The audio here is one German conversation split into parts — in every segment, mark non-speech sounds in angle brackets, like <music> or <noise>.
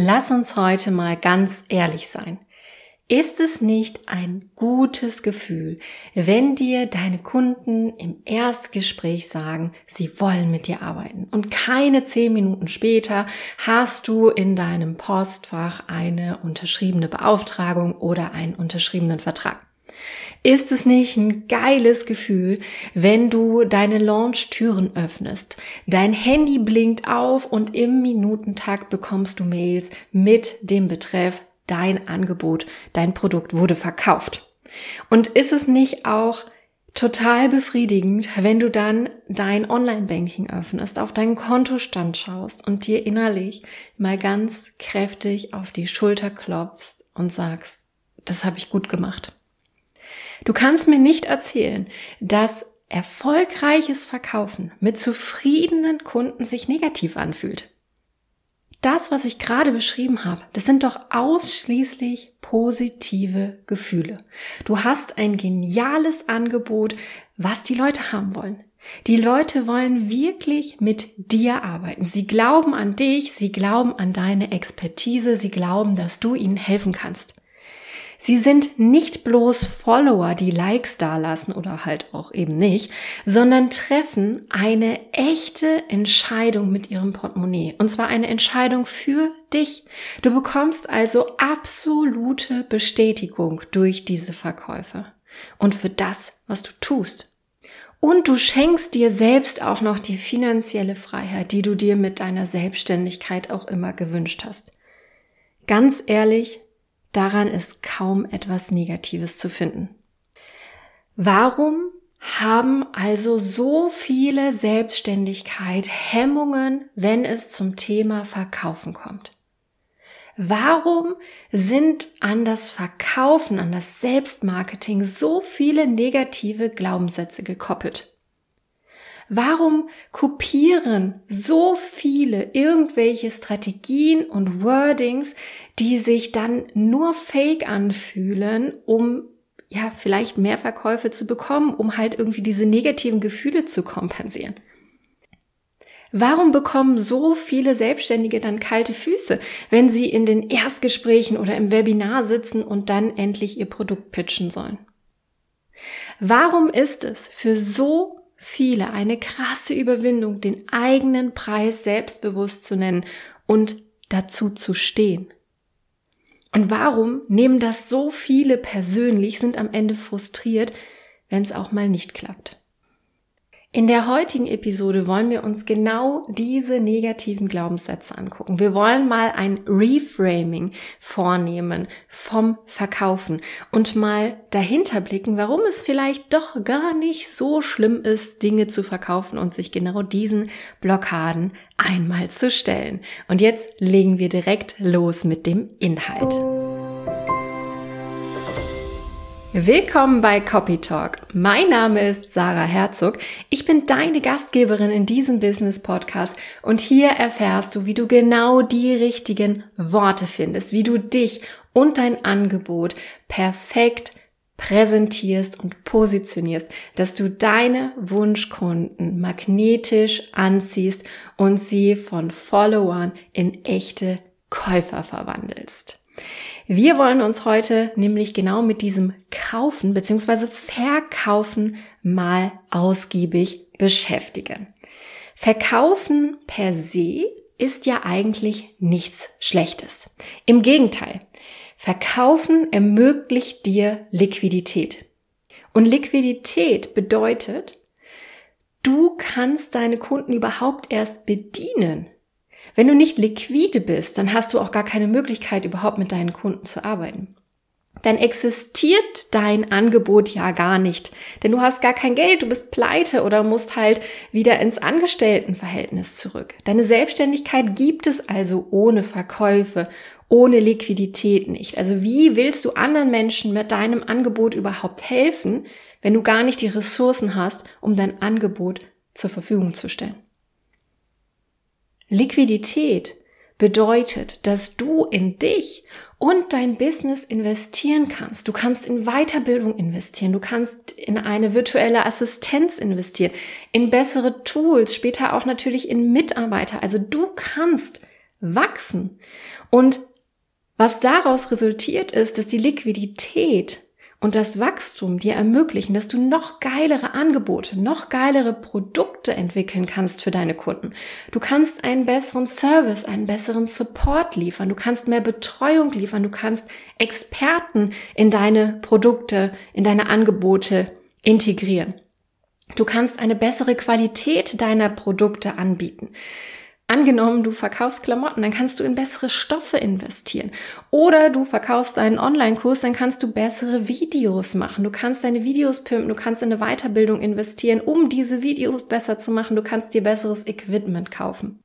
Lass uns heute mal ganz ehrlich sein. Ist es nicht ein gutes Gefühl, wenn dir deine Kunden im Erstgespräch sagen, sie wollen mit dir arbeiten und keine zehn Minuten später hast du in deinem Postfach eine unterschriebene Beauftragung oder einen unterschriebenen Vertrag? Ist es nicht ein geiles Gefühl, wenn du deine Launch-Türen öffnest, dein Handy blinkt auf und im Minutentakt bekommst du Mails mit dem Betreff dein Angebot, dein Produkt wurde verkauft. Und ist es nicht auch total befriedigend, wenn du dann dein Online-Banking öffnest, auf deinen Kontostand schaust und dir innerlich mal ganz kräftig auf die Schulter klopfst und sagst, das habe ich gut gemacht. Du kannst mir nicht erzählen, dass erfolgreiches Verkaufen mit zufriedenen Kunden sich negativ anfühlt das, was ich gerade beschrieben habe, das sind doch ausschließlich positive Gefühle. Du hast ein geniales Angebot, was die Leute haben wollen. Die Leute wollen wirklich mit dir arbeiten. Sie glauben an dich, sie glauben an deine Expertise, sie glauben, dass du ihnen helfen kannst. Sie sind nicht bloß Follower, die Likes dalassen oder halt auch eben nicht, sondern treffen eine echte Entscheidung mit ihrem Portemonnaie. Und zwar eine Entscheidung für dich. Du bekommst also absolute Bestätigung durch diese Verkäufe und für das, was du tust. Und du schenkst dir selbst auch noch die finanzielle Freiheit, die du dir mit deiner Selbstständigkeit auch immer gewünscht hast. Ganz ehrlich, Daran ist kaum etwas Negatives zu finden. Warum haben also so viele Selbstständigkeit Hemmungen, wenn es zum Thema Verkaufen kommt? Warum sind an das Verkaufen, an das Selbstmarketing so viele negative Glaubenssätze gekoppelt? Warum kopieren so viele irgendwelche Strategien und Wordings, die sich dann nur fake anfühlen, um ja, vielleicht mehr Verkäufe zu bekommen, um halt irgendwie diese negativen Gefühle zu kompensieren. Warum bekommen so viele Selbstständige dann kalte Füße, wenn sie in den Erstgesprächen oder im Webinar sitzen und dann endlich ihr Produkt pitchen sollen? Warum ist es für so viele eine krasse Überwindung, den eigenen Preis selbstbewusst zu nennen und dazu zu stehen. Und warum nehmen das so viele persönlich, sind am Ende frustriert, wenn es auch mal nicht klappt? In der heutigen Episode wollen wir uns genau diese negativen Glaubenssätze angucken. Wir wollen mal ein Reframing vornehmen vom Verkaufen und mal dahinter blicken, warum es vielleicht doch gar nicht so schlimm ist, Dinge zu verkaufen und sich genau diesen Blockaden einmal zu stellen. Und jetzt legen wir direkt los mit dem Inhalt. Willkommen bei Copy Talk. Mein Name ist Sarah Herzog. Ich bin deine Gastgeberin in diesem Business Podcast und hier erfährst du, wie du genau die richtigen Worte findest, wie du dich und dein Angebot perfekt präsentierst und positionierst, dass du deine Wunschkunden magnetisch anziehst und sie von Followern in echte Käufer verwandelst. Wir wollen uns heute nämlich genau mit diesem Kaufen bzw. Verkaufen mal ausgiebig beschäftigen. Verkaufen per se ist ja eigentlich nichts Schlechtes. Im Gegenteil, Verkaufen ermöglicht dir Liquidität. Und Liquidität bedeutet, du kannst deine Kunden überhaupt erst bedienen, wenn du nicht liquide bist, dann hast du auch gar keine Möglichkeit, überhaupt mit deinen Kunden zu arbeiten. Dann existiert dein Angebot ja gar nicht, denn du hast gar kein Geld, du bist pleite oder musst halt wieder ins Angestelltenverhältnis zurück. Deine Selbstständigkeit gibt es also ohne Verkäufe, ohne Liquidität nicht. Also wie willst du anderen Menschen mit deinem Angebot überhaupt helfen, wenn du gar nicht die Ressourcen hast, um dein Angebot zur Verfügung zu stellen? Liquidität bedeutet, dass du in dich und dein Business investieren kannst. Du kannst in Weiterbildung investieren, du kannst in eine virtuelle Assistenz investieren, in bessere Tools, später auch natürlich in Mitarbeiter. Also du kannst wachsen. Und was daraus resultiert ist, dass die Liquidität und das Wachstum dir ermöglichen, dass du noch geilere Angebote, noch geilere Produkte entwickeln kannst für deine Kunden. Du kannst einen besseren Service, einen besseren Support liefern, du kannst mehr Betreuung liefern, du kannst Experten in deine Produkte, in deine Angebote integrieren. Du kannst eine bessere Qualität deiner Produkte anbieten. Angenommen, du verkaufst Klamotten, dann kannst du in bessere Stoffe investieren. Oder du verkaufst einen Online-Kurs, dann kannst du bessere Videos machen. Du kannst deine Videos pimpen, du kannst in eine Weiterbildung investieren, um diese Videos besser zu machen. Du kannst dir besseres Equipment kaufen.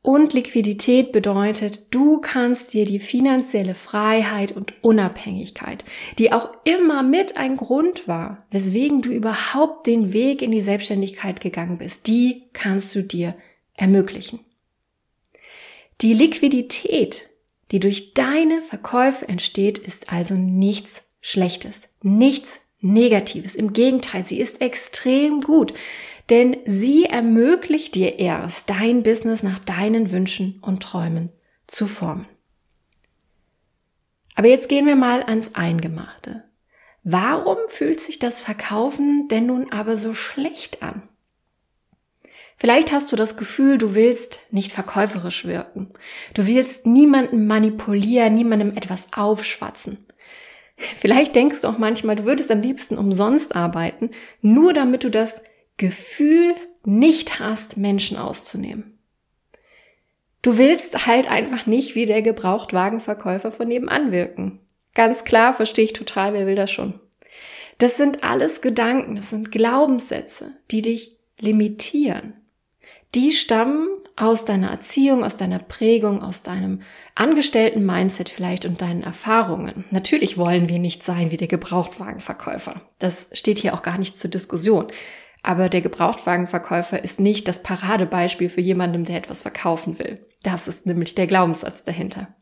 Und Liquidität bedeutet, du kannst dir die finanzielle Freiheit und Unabhängigkeit, die auch immer mit ein Grund war, weswegen du überhaupt den Weg in die Selbstständigkeit gegangen bist, die kannst du dir ermöglichen. Die Liquidität, die durch deine Verkäufe entsteht, ist also nichts Schlechtes, nichts Negatives. Im Gegenteil, sie ist extrem gut, denn sie ermöglicht dir erst, dein Business nach deinen Wünschen und Träumen zu formen. Aber jetzt gehen wir mal ans Eingemachte. Warum fühlt sich das Verkaufen denn nun aber so schlecht an? Vielleicht hast du das Gefühl, du willst nicht verkäuferisch wirken. Du willst niemanden manipulieren, niemandem etwas aufschwatzen. <laughs> Vielleicht denkst du auch manchmal, du würdest am liebsten umsonst arbeiten, nur damit du das Gefühl nicht hast, Menschen auszunehmen. Du willst halt einfach nicht wie der Gebrauchtwagenverkäufer von nebenan wirken. Ganz klar, verstehe ich total, wer will das schon. Das sind alles Gedanken, das sind Glaubenssätze, die dich limitieren die stammen aus deiner Erziehung, aus deiner Prägung, aus deinem angestellten Mindset vielleicht und deinen Erfahrungen. Natürlich wollen wir nicht sein wie der Gebrauchtwagenverkäufer. Das steht hier auch gar nicht zur Diskussion. Aber der Gebrauchtwagenverkäufer ist nicht das Paradebeispiel für jemandem, der etwas verkaufen will. Das ist nämlich der Glaubenssatz dahinter.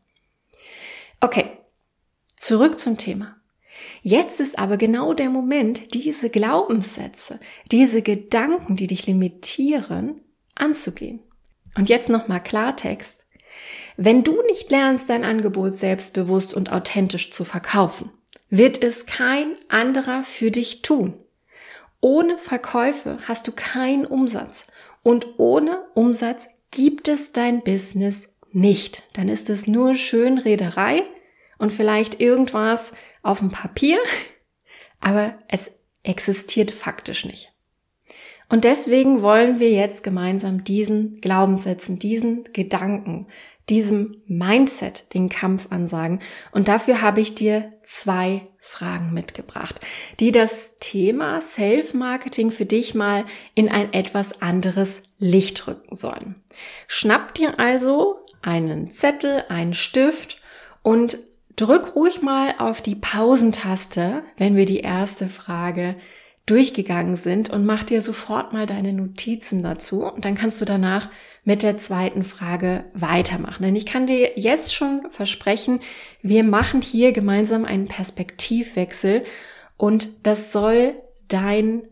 Okay, zurück zum Thema. Jetzt ist aber genau der Moment, diese Glaubenssätze, diese Gedanken, die dich limitieren, anzugehen. Und jetzt nochmal Klartext. Wenn du nicht lernst, dein Angebot selbstbewusst und authentisch zu verkaufen, wird es kein anderer für dich tun. Ohne Verkäufe hast du keinen Umsatz. Und ohne Umsatz gibt es dein Business nicht. Dann ist es nur Schönrederei und vielleicht irgendwas auf dem Papier, <laughs> aber es existiert faktisch nicht. Und deswegen wollen wir jetzt gemeinsam diesen Glaubenssätzen, diesen Gedanken, diesem Mindset den Kampf ansagen. Und dafür habe ich dir zwei Fragen mitgebracht, die das Thema Self-Marketing für dich mal in ein etwas anderes Licht rücken sollen. Schnapp dir also einen Zettel, einen Stift und drück ruhig mal auf die Pausentaste, wenn wir die erste Frage durchgegangen sind und mach dir sofort mal deine Notizen dazu und dann kannst du danach mit der zweiten Frage weitermachen. Denn ich kann dir jetzt schon versprechen, wir machen hier gemeinsam einen Perspektivwechsel und das soll dein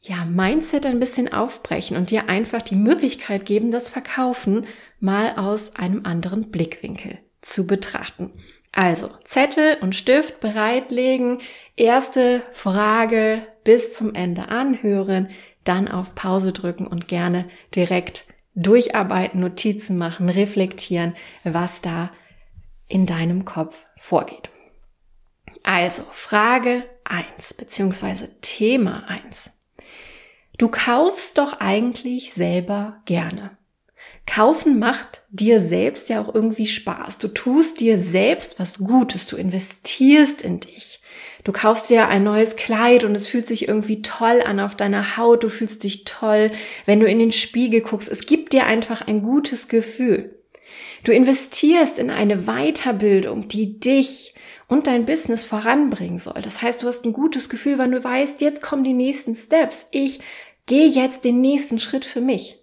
ja, Mindset ein bisschen aufbrechen und dir einfach die Möglichkeit geben, das Verkaufen mal aus einem anderen Blickwinkel zu betrachten. Also Zettel und Stift bereitlegen, erste Frage bis zum Ende anhören, dann auf Pause drücken und gerne direkt durcharbeiten, Notizen machen, reflektieren, was da in deinem Kopf vorgeht. Also Frage eins beziehungsweise Thema eins: Du kaufst doch eigentlich selber gerne. Kaufen macht dir selbst ja auch irgendwie Spaß. Du tust dir selbst was Gutes, du investierst in dich. Du kaufst dir ein neues Kleid und es fühlt sich irgendwie toll an auf deiner Haut, du fühlst dich toll, wenn du in den Spiegel guckst. Es gibt dir einfach ein gutes Gefühl. Du investierst in eine Weiterbildung, die dich und dein Business voranbringen soll. Das heißt, du hast ein gutes Gefühl, wenn du weißt, jetzt kommen die nächsten Steps. Ich gehe jetzt den nächsten Schritt für mich.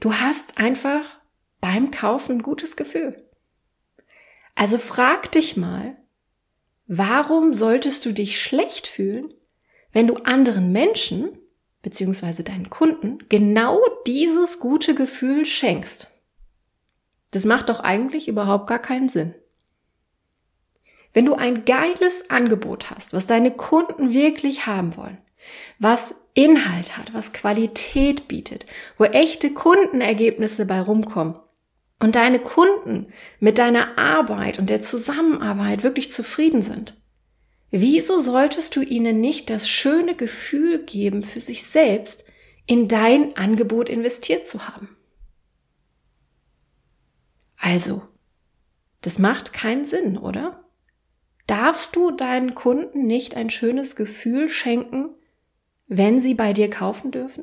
Du hast einfach beim Kaufen ein gutes Gefühl. Also frag dich mal, Warum solltest du dich schlecht fühlen, wenn du anderen Menschen beziehungsweise deinen Kunden genau dieses gute Gefühl schenkst? Das macht doch eigentlich überhaupt gar keinen Sinn. Wenn du ein geiles Angebot hast, was deine Kunden wirklich haben wollen, was Inhalt hat, was Qualität bietet, wo echte Kundenergebnisse bei rumkommen und deine Kunden mit deiner Arbeit und der Zusammenarbeit wirklich zufrieden sind, wieso solltest du ihnen nicht das schöne Gefühl geben, für sich selbst in dein Angebot investiert zu haben? Also, das macht keinen Sinn, oder? Darfst du deinen Kunden nicht ein schönes Gefühl schenken, wenn sie bei dir kaufen dürfen?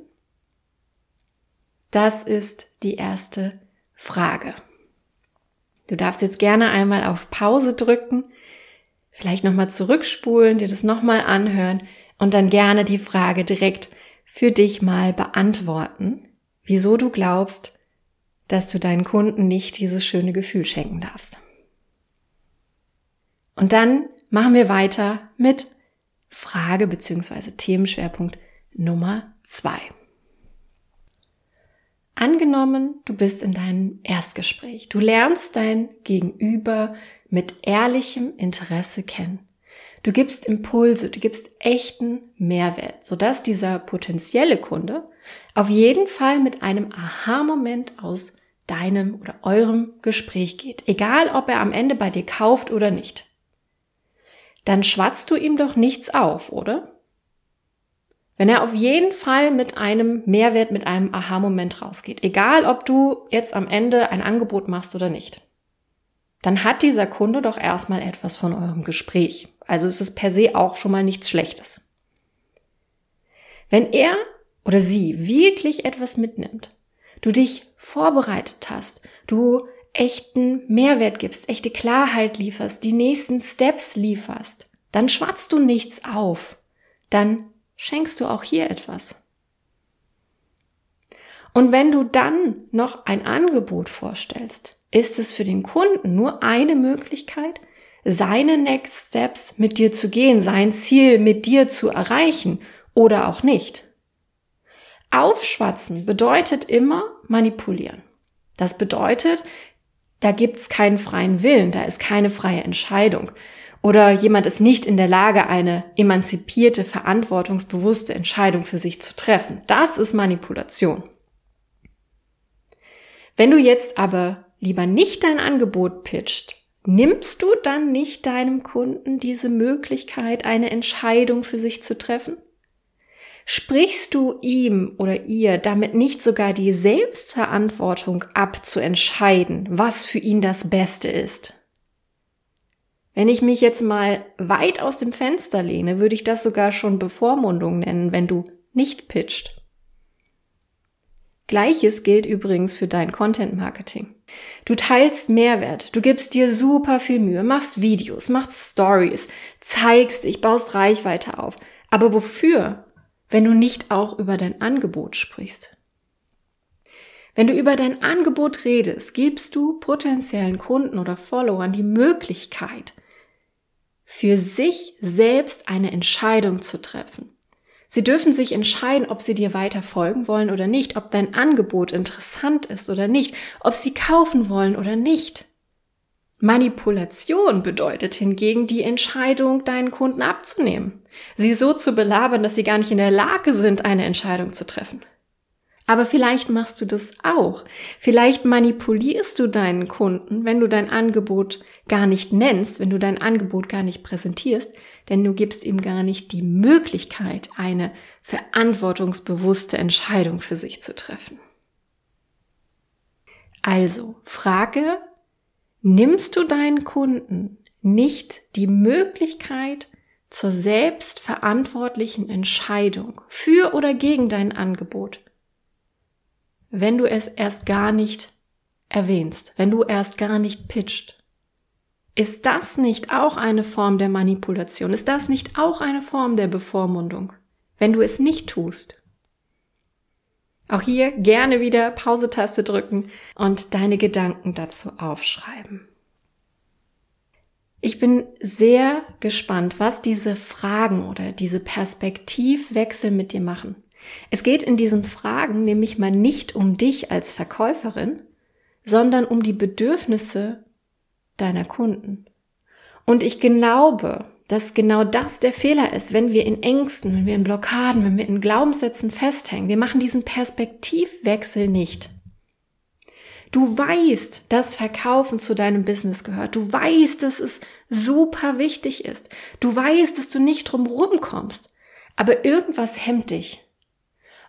Das ist die erste Frage. Du darfst jetzt gerne einmal auf Pause drücken, vielleicht nochmal zurückspulen, dir das nochmal anhören und dann gerne die Frage direkt für dich mal beantworten, wieso du glaubst, dass du deinen Kunden nicht dieses schöne Gefühl schenken darfst. Und dann machen wir weiter mit Frage bzw. Themenschwerpunkt Nummer zwei. Angenommen, du bist in deinem Erstgespräch. Du lernst dein Gegenüber mit ehrlichem Interesse kennen. Du gibst Impulse, du gibst echten Mehrwert, sodass dieser potenzielle Kunde auf jeden Fall mit einem Aha-Moment aus deinem oder eurem Gespräch geht. Egal, ob er am Ende bei dir kauft oder nicht dann schwatzt du ihm doch nichts auf, oder? Wenn er auf jeden Fall mit einem Mehrwert, mit einem Aha-Moment rausgeht, egal ob du jetzt am Ende ein Angebot machst oder nicht, dann hat dieser Kunde doch erstmal etwas von eurem Gespräch. Also ist es per se auch schon mal nichts Schlechtes. Wenn er oder sie wirklich etwas mitnimmt, du dich vorbereitet hast, du echten Mehrwert gibst, echte Klarheit lieferst, die nächsten Steps lieferst, dann schwatzt du nichts auf, dann schenkst du auch hier etwas. Und wenn du dann noch ein Angebot vorstellst, ist es für den Kunden nur eine Möglichkeit, seine Next Steps mit dir zu gehen, sein Ziel mit dir zu erreichen oder auch nicht. Aufschwatzen bedeutet immer manipulieren. Das bedeutet, da gibt's keinen freien Willen, da ist keine freie Entscheidung. Oder jemand ist nicht in der Lage, eine emanzipierte, verantwortungsbewusste Entscheidung für sich zu treffen. Das ist Manipulation. Wenn du jetzt aber lieber nicht dein Angebot pitcht, nimmst du dann nicht deinem Kunden diese Möglichkeit, eine Entscheidung für sich zu treffen? Sprichst du ihm oder ihr damit nicht sogar die Selbstverantwortung ab zu entscheiden, was für ihn das Beste ist? Wenn ich mich jetzt mal weit aus dem Fenster lehne, würde ich das sogar schon Bevormundung nennen, wenn du nicht pitcht. Gleiches gilt übrigens für dein Content Marketing. Du teilst Mehrwert, du gibst dir super viel Mühe, machst Videos, machst Stories, zeigst dich, baust Reichweite auf. Aber wofür? Wenn du nicht auch über dein Angebot sprichst. Wenn du über dein Angebot redest, gibst du potenziellen Kunden oder Followern die Möglichkeit, für sich selbst eine Entscheidung zu treffen. Sie dürfen sich entscheiden, ob sie dir weiter folgen wollen oder nicht, ob dein Angebot interessant ist oder nicht, ob sie kaufen wollen oder nicht. Manipulation bedeutet hingegen die Entscheidung, deinen Kunden abzunehmen, sie so zu belabern, dass sie gar nicht in der Lage sind, eine Entscheidung zu treffen. Aber vielleicht machst du das auch. Vielleicht manipulierst du deinen Kunden, wenn du dein Angebot gar nicht nennst, wenn du dein Angebot gar nicht präsentierst, denn du gibst ihm gar nicht die Möglichkeit, eine verantwortungsbewusste Entscheidung für sich zu treffen. Also, frage, nimmst du deinen Kunden nicht die Möglichkeit zur selbstverantwortlichen Entscheidung für oder gegen dein Angebot, wenn du es erst gar nicht erwähnst, wenn du erst gar nicht pitcht. Ist das nicht auch eine Form der Manipulation? Ist das nicht auch eine Form der Bevormundung, wenn du es nicht tust? Auch hier gerne wieder Pause-Taste drücken und deine Gedanken dazu aufschreiben. Ich bin sehr gespannt, was diese Fragen oder diese Perspektivwechsel mit dir machen. Es geht in diesen Fragen nämlich mal nicht um dich als Verkäuferin, sondern um die Bedürfnisse deiner Kunden. Und ich glaube, dass genau das der Fehler ist, wenn wir in Ängsten, wenn wir in Blockaden, wenn wir in Glaubenssätzen festhängen. Wir machen diesen Perspektivwechsel nicht. Du weißt, dass Verkaufen zu deinem Business gehört. Du weißt, dass es super wichtig ist. Du weißt, dass du nicht drum rumkommst. Aber irgendwas hemmt dich.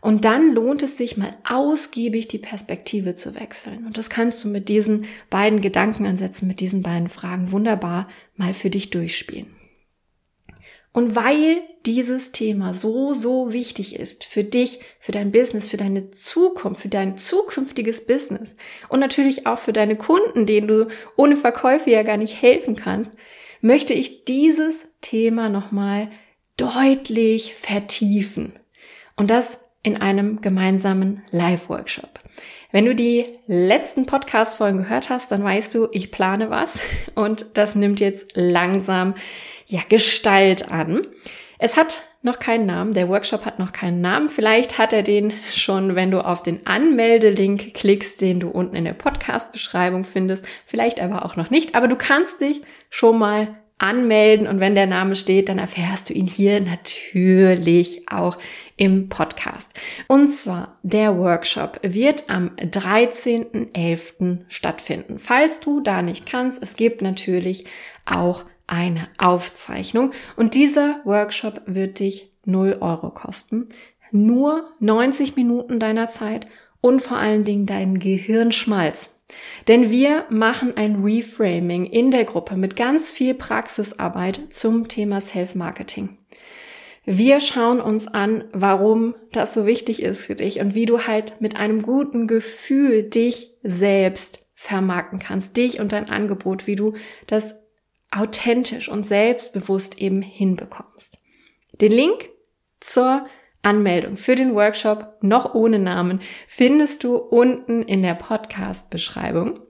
Und dann lohnt es sich mal ausgiebig die Perspektive zu wechseln. Und das kannst du mit diesen beiden Gedankenansätzen, mit diesen beiden Fragen wunderbar mal für dich durchspielen. Und weil dieses Thema so, so wichtig ist für dich, für dein Business, für deine Zukunft, für dein zukünftiges Business und natürlich auch für deine Kunden, denen du ohne Verkäufe ja gar nicht helfen kannst, möchte ich dieses Thema nochmal deutlich vertiefen. Und das in einem gemeinsamen Live-Workshop. Wenn du die letzten Podcast-Folgen gehört hast, dann weißt du, ich plane was und das nimmt jetzt langsam ja, Gestalt an. Es hat noch keinen Namen, der Workshop hat noch keinen Namen. Vielleicht hat er den schon, wenn du auf den Anmeldelink klickst, den du unten in der Podcast-Beschreibung findest. Vielleicht aber auch noch nicht. Aber du kannst dich schon mal anmelden und wenn der Name steht, dann erfährst du ihn hier natürlich auch im Podcast. Und zwar der Workshop wird am 13.11. stattfinden. Falls du da nicht kannst, es gibt natürlich auch eine Aufzeichnung. Und dieser Workshop wird dich 0 Euro kosten. Nur 90 Minuten deiner Zeit und vor allen Dingen deinen Gehirnschmalz. Denn wir machen ein Reframing in der Gruppe mit ganz viel Praxisarbeit zum Thema Self-Marketing. Wir schauen uns an, warum das so wichtig ist für dich und wie du halt mit einem guten Gefühl dich selbst vermarkten kannst, dich und dein Angebot, wie du das authentisch und selbstbewusst eben hinbekommst. Den Link zur Anmeldung für den Workshop noch ohne Namen findest du unten in der Podcast-Beschreibung.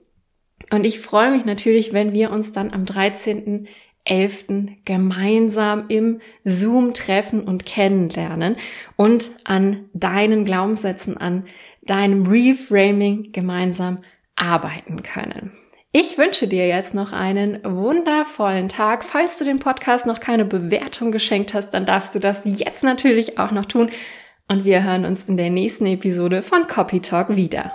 Und ich freue mich natürlich, wenn wir uns dann am 13.11. gemeinsam im Zoom treffen und kennenlernen und an deinen Glaubenssätzen, an deinem Reframing gemeinsam arbeiten können. Ich wünsche dir jetzt noch einen wundervollen Tag. Falls du dem Podcast noch keine Bewertung geschenkt hast, dann darfst du das jetzt natürlich auch noch tun. Und wir hören uns in der nächsten Episode von Copy Talk wieder.